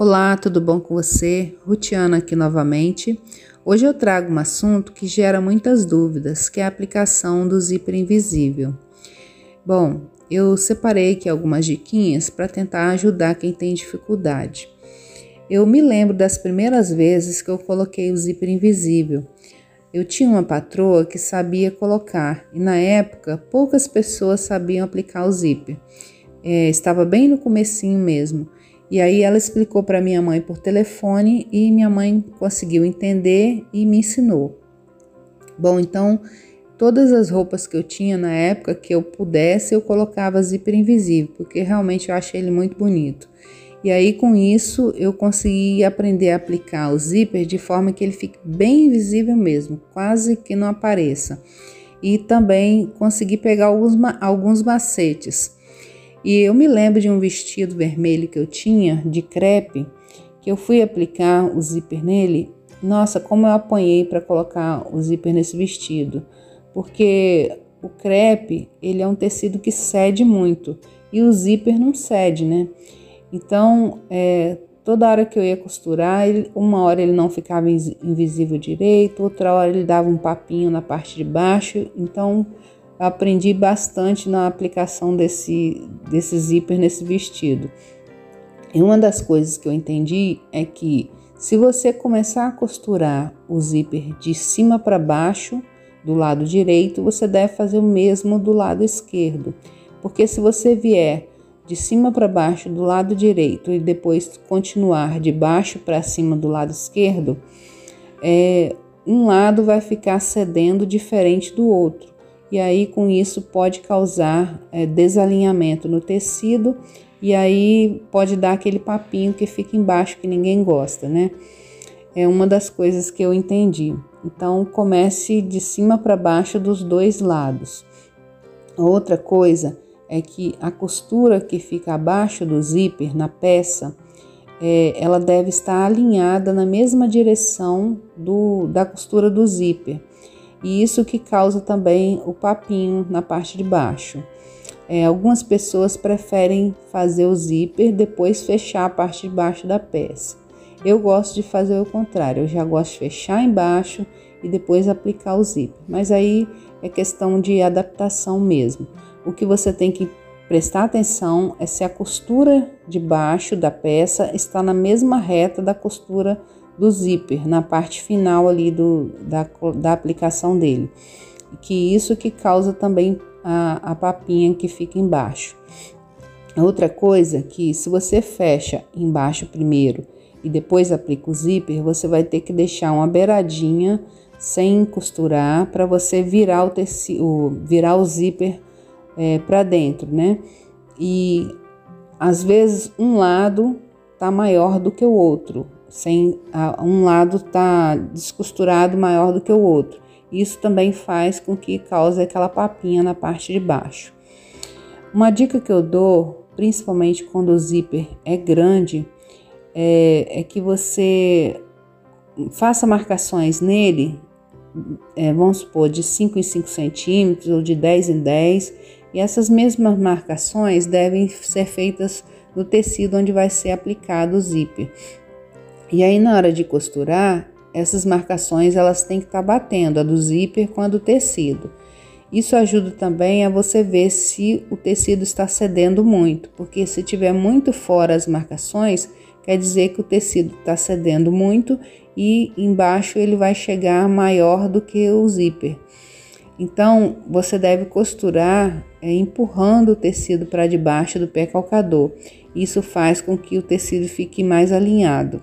Olá, tudo bom com você? Rutiana aqui novamente. Hoje eu trago um assunto que gera muitas dúvidas, que é a aplicação do zíper invisível. Bom, eu separei aqui algumas diquinhas para tentar ajudar quem tem dificuldade. Eu me lembro das primeiras vezes que eu coloquei o zíper invisível. Eu tinha uma patroa que sabia colocar e na época poucas pessoas sabiam aplicar o zíper. É, estava bem no comecinho mesmo. E aí ela explicou para minha mãe por telefone e minha mãe conseguiu entender e me ensinou. Bom, então todas as roupas que eu tinha na época que eu pudesse, eu colocava zíper invisível, porque realmente eu achei ele muito bonito. E aí com isso eu consegui aprender a aplicar o zíper de forma que ele fique bem invisível mesmo, quase que não apareça. E também consegui pegar alguns, alguns macetes. E eu me lembro de um vestido vermelho que eu tinha, de crepe, que eu fui aplicar o zíper nele. Nossa, como eu apanhei para colocar o zíper nesse vestido, porque o crepe ele é um tecido que cede muito e o zíper não cede, né? Então, é, toda hora que eu ia costurar, ele, uma hora ele não ficava invisível direito, outra hora ele dava um papinho na parte de baixo. Então, aprendi bastante na aplicação desse, desse zíper nesse vestido. E uma das coisas que eu entendi é que se você começar a costurar o zíper de cima para baixo do lado direito, você deve fazer o mesmo do lado esquerdo. Porque se você vier de cima para baixo do lado direito e depois continuar de baixo para cima do lado esquerdo, é, um lado vai ficar cedendo diferente do outro e aí com isso pode causar é, desalinhamento no tecido e aí pode dar aquele papinho que fica embaixo que ninguém gosta, né? É uma das coisas que eu entendi. Então comece de cima para baixo dos dois lados. Outra coisa é que a costura que fica abaixo do zíper na peça, é, ela deve estar alinhada na mesma direção do, da costura do zíper e isso que causa também o papinho na parte de baixo. É, algumas pessoas preferem fazer o zíper depois fechar a parte de baixo da peça. Eu gosto de fazer o contrário, eu já gosto de fechar embaixo e depois aplicar o zíper. Mas aí é questão de adaptação mesmo. O que você tem que prestar atenção é se a costura de baixo da peça está na mesma reta da costura do zíper, na parte final ali do, da, da aplicação dele. Que isso que causa também a, a papinha que fica embaixo. Outra coisa que se você fecha embaixo primeiro e depois aplica o zíper, você vai ter que deixar uma beiradinha sem costurar para você virar o tecido, virar o zíper é, para dentro, né? E às vezes um lado tá maior do que o outro sem um lado está descosturado maior do que o outro. Isso também faz com que cause aquela papinha na parte de baixo. Uma dica que eu dou, principalmente quando o zíper é grande, é, é que você faça marcações nele, é, vamos supor, de 5 em 5 centímetros ou de 10 em 10, e essas mesmas marcações devem ser feitas no tecido onde vai ser aplicado o zíper. E aí na hora de costurar, essas marcações elas têm que estar tá batendo a do zíper com a do tecido. Isso ajuda também a você ver se o tecido está cedendo muito, porque se tiver muito fora as marcações, quer dizer que o tecido está cedendo muito e embaixo ele vai chegar maior do que o zíper. Então você deve costurar é, empurrando o tecido para debaixo do pé calcador. Isso faz com que o tecido fique mais alinhado.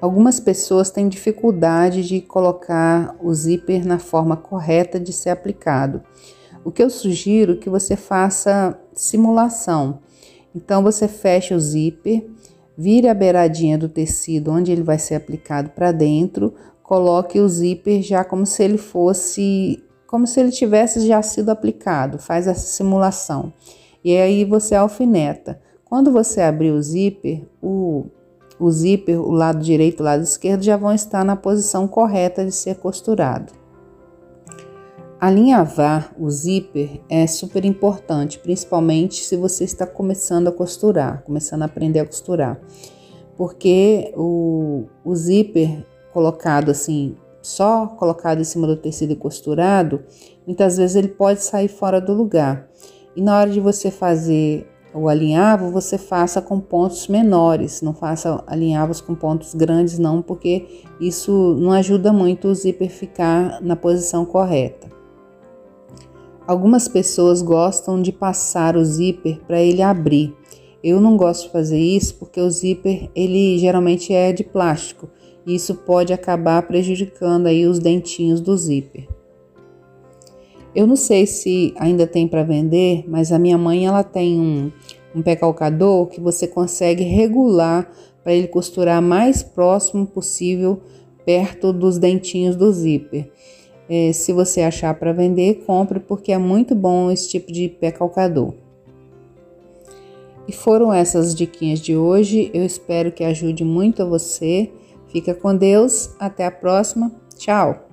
Algumas pessoas têm dificuldade de colocar o zíper na forma correta de ser aplicado. O que eu sugiro é que você faça simulação. Então você fecha o zíper, vire a beiradinha do tecido onde ele vai ser aplicado para dentro, coloque o zíper já como se ele fosse, como se ele tivesse já sido aplicado. Faz essa simulação. E aí você alfineta. Quando você abrir o zíper, o o zíper, o lado direito e o lado esquerdo já vão estar na posição correta de ser costurado. Alinhavar o zíper é super importante, principalmente se você está começando a costurar, começando a aprender a costurar, porque o, o zíper colocado assim, só colocado em cima do tecido e costurado, muitas vezes ele pode sair fora do lugar. E na hora de você fazer o alinhavo, você faça com pontos menores, não faça alinhavos com pontos grandes não, porque isso não ajuda muito o zíper ficar na posição correta. Algumas pessoas gostam de passar o zíper para ele abrir. Eu não gosto de fazer isso porque o zíper ele geralmente é de plástico e isso pode acabar prejudicando aí os dentinhos do zíper. Eu não sei se ainda tem para vender, mas a minha mãe ela tem um, um pé calcador que você consegue regular para ele costurar mais próximo possível perto dos dentinhos do zíper. É, se você achar para vender, compre porque é muito bom esse tipo de pé calcador. E foram essas diquinhas de hoje. Eu espero que ajude muito a você. Fica com Deus. Até a próxima. Tchau.